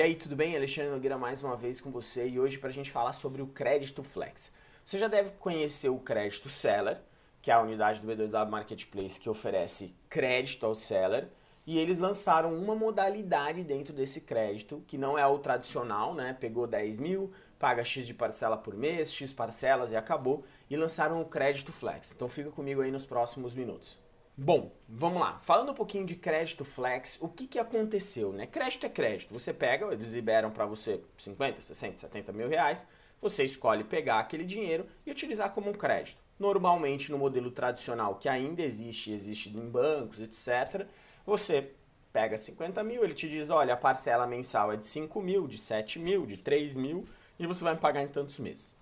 E aí, tudo bem? Alexandre Nogueira mais uma vez com você e hoje para a gente falar sobre o crédito flex. Você já deve conhecer o crédito seller, que é a unidade do B2W Marketplace que oferece crédito ao seller, e eles lançaram uma modalidade dentro desse crédito que não é o tradicional, né? Pegou 10 mil, paga X de parcela por mês, X parcelas e acabou, e lançaram o crédito flex. Então fica comigo aí nos próximos minutos. Bom, vamos lá. Falando um pouquinho de crédito flex, o que, que aconteceu? Né? Crédito é crédito. Você pega, eles liberam para você 50, 60, 70 mil reais, você escolhe pegar aquele dinheiro e utilizar como um crédito. Normalmente, no modelo tradicional, que ainda existe, existe em bancos, etc., você pega 50 mil, ele te diz, olha, a parcela mensal é de 5 mil, de 7 mil, de 3 mil, e você vai pagar em tantos meses.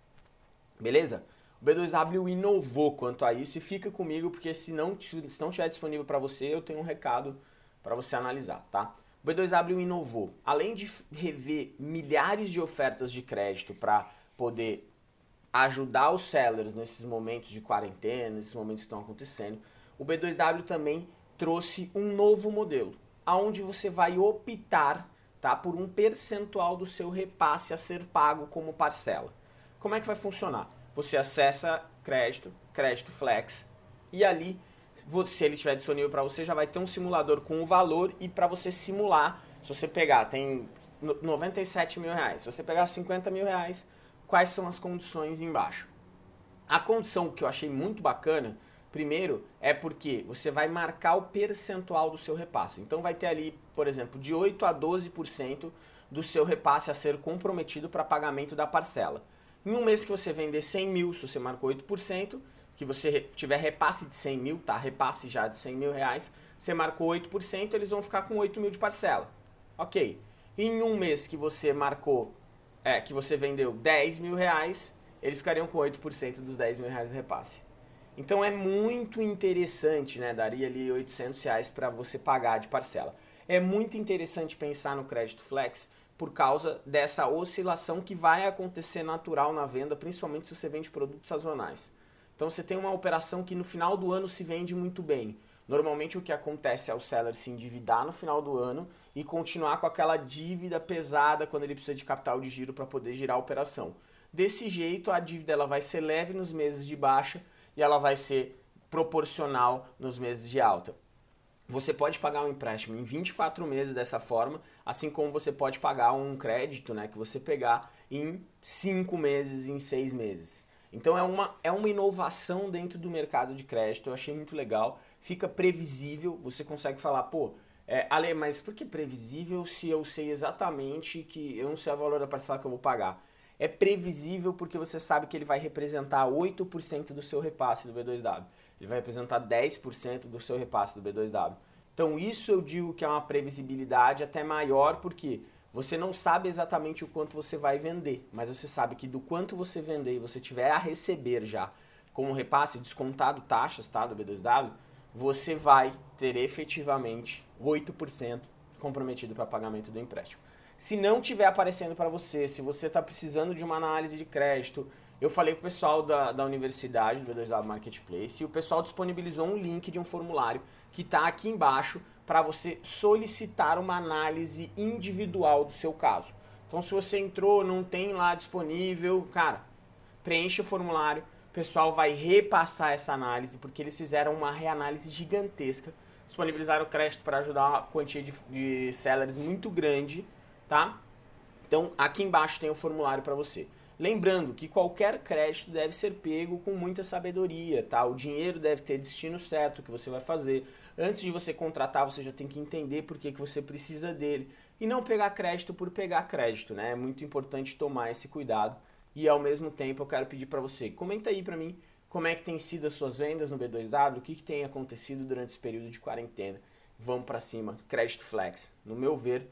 Beleza? O B2W inovou quanto a isso e fica comigo porque se não, se não estiver disponível para você, eu tenho um recado para você analisar, tá? O B2W inovou. Além de rever milhares de ofertas de crédito para poder ajudar os sellers nesses momentos de quarentena, nesses momentos que estão acontecendo, o B2W também trouxe um novo modelo, aonde você vai optar tá, por um percentual do seu repasse a ser pago como parcela. Como é que vai funcionar? Você acessa crédito, crédito flex, e ali, se ele estiver disponível para você, já vai ter um simulador com o valor e para você simular, se você pegar, tem 97 mil reais, se você pegar 50 mil reais, quais são as condições embaixo. A condição que eu achei muito bacana, primeiro, é porque você vai marcar o percentual do seu repasse. Então vai ter ali, por exemplo, de 8 a 12% do seu repasse a ser comprometido para pagamento da parcela. Em um mês que você vender 100 mil, se você marcou 8%, que você tiver repasse de 100 mil, tá? Repasse já de 100 mil reais, você marcou 8%, eles vão ficar com 8 mil de parcela. Ok. Em um mês que você marcou, é, que você vendeu 10 mil reais, eles ficariam com 8% dos 10 mil reais de repasse. Então é muito interessante, né? Daria ali 800 reais para você pagar de parcela. É muito interessante pensar no crédito flex, por causa dessa oscilação que vai acontecer natural na venda, principalmente se você vende produtos sazonais. Então você tem uma operação que no final do ano se vende muito bem. Normalmente o que acontece é o seller se endividar no final do ano e continuar com aquela dívida pesada quando ele precisa de capital de giro para poder girar a operação. Desse jeito a dívida ela vai ser leve nos meses de baixa e ela vai ser proporcional nos meses de alta. Você pode pagar um empréstimo em 24 meses dessa forma, assim como você pode pagar um crédito né, que você pegar em 5 meses, em 6 meses. Então é uma, é uma inovação dentro do mercado de crédito, eu achei muito legal, fica previsível, você consegue falar, pô, é, Ale, mas por que previsível se eu sei exatamente que eu não sei o valor da parcela que eu vou pagar? É previsível porque você sabe que ele vai representar 8% do seu repasse do B2W ele vai representar 10% do seu repasse do B2W. Então isso eu digo que é uma previsibilidade até maior porque você não sabe exatamente o quanto você vai vender, mas você sabe que do quanto você vender e você tiver a receber já como repasse descontado taxas tá, do B2W, você vai ter efetivamente 8% comprometido para pagamento do empréstimo. Se não tiver aparecendo para você, se você está precisando de uma análise de crédito, eu falei com o pessoal da, da universidade, do B2W Marketplace, e o pessoal disponibilizou um link de um formulário que está aqui embaixo para você solicitar uma análise individual do seu caso. Então, se você entrou, não tem lá disponível, cara, preenche o formulário, o pessoal vai repassar essa análise, porque eles fizeram uma reanálise gigantesca, disponibilizaram crédito para ajudar uma quantia de, de sellers muito grande, tá? Então, aqui embaixo tem o formulário para você. Lembrando que qualquer crédito deve ser pego com muita sabedoria, tá? O dinheiro deve ter destino certo que você vai fazer. Antes de você contratar, você já tem que entender por que, que você precisa dele. E não pegar crédito por pegar crédito, né? É muito importante tomar esse cuidado. E ao mesmo tempo eu quero pedir para você, comenta aí para mim como é que tem sido as suas vendas no B2W, o que, que tem acontecido durante esse período de quarentena. Vamos para cima, crédito flex. No meu ver,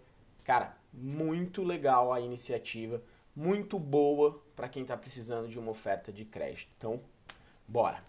cara, muito legal a iniciativa muito boa para quem está precisando de uma oferta de crédito. Então, bora!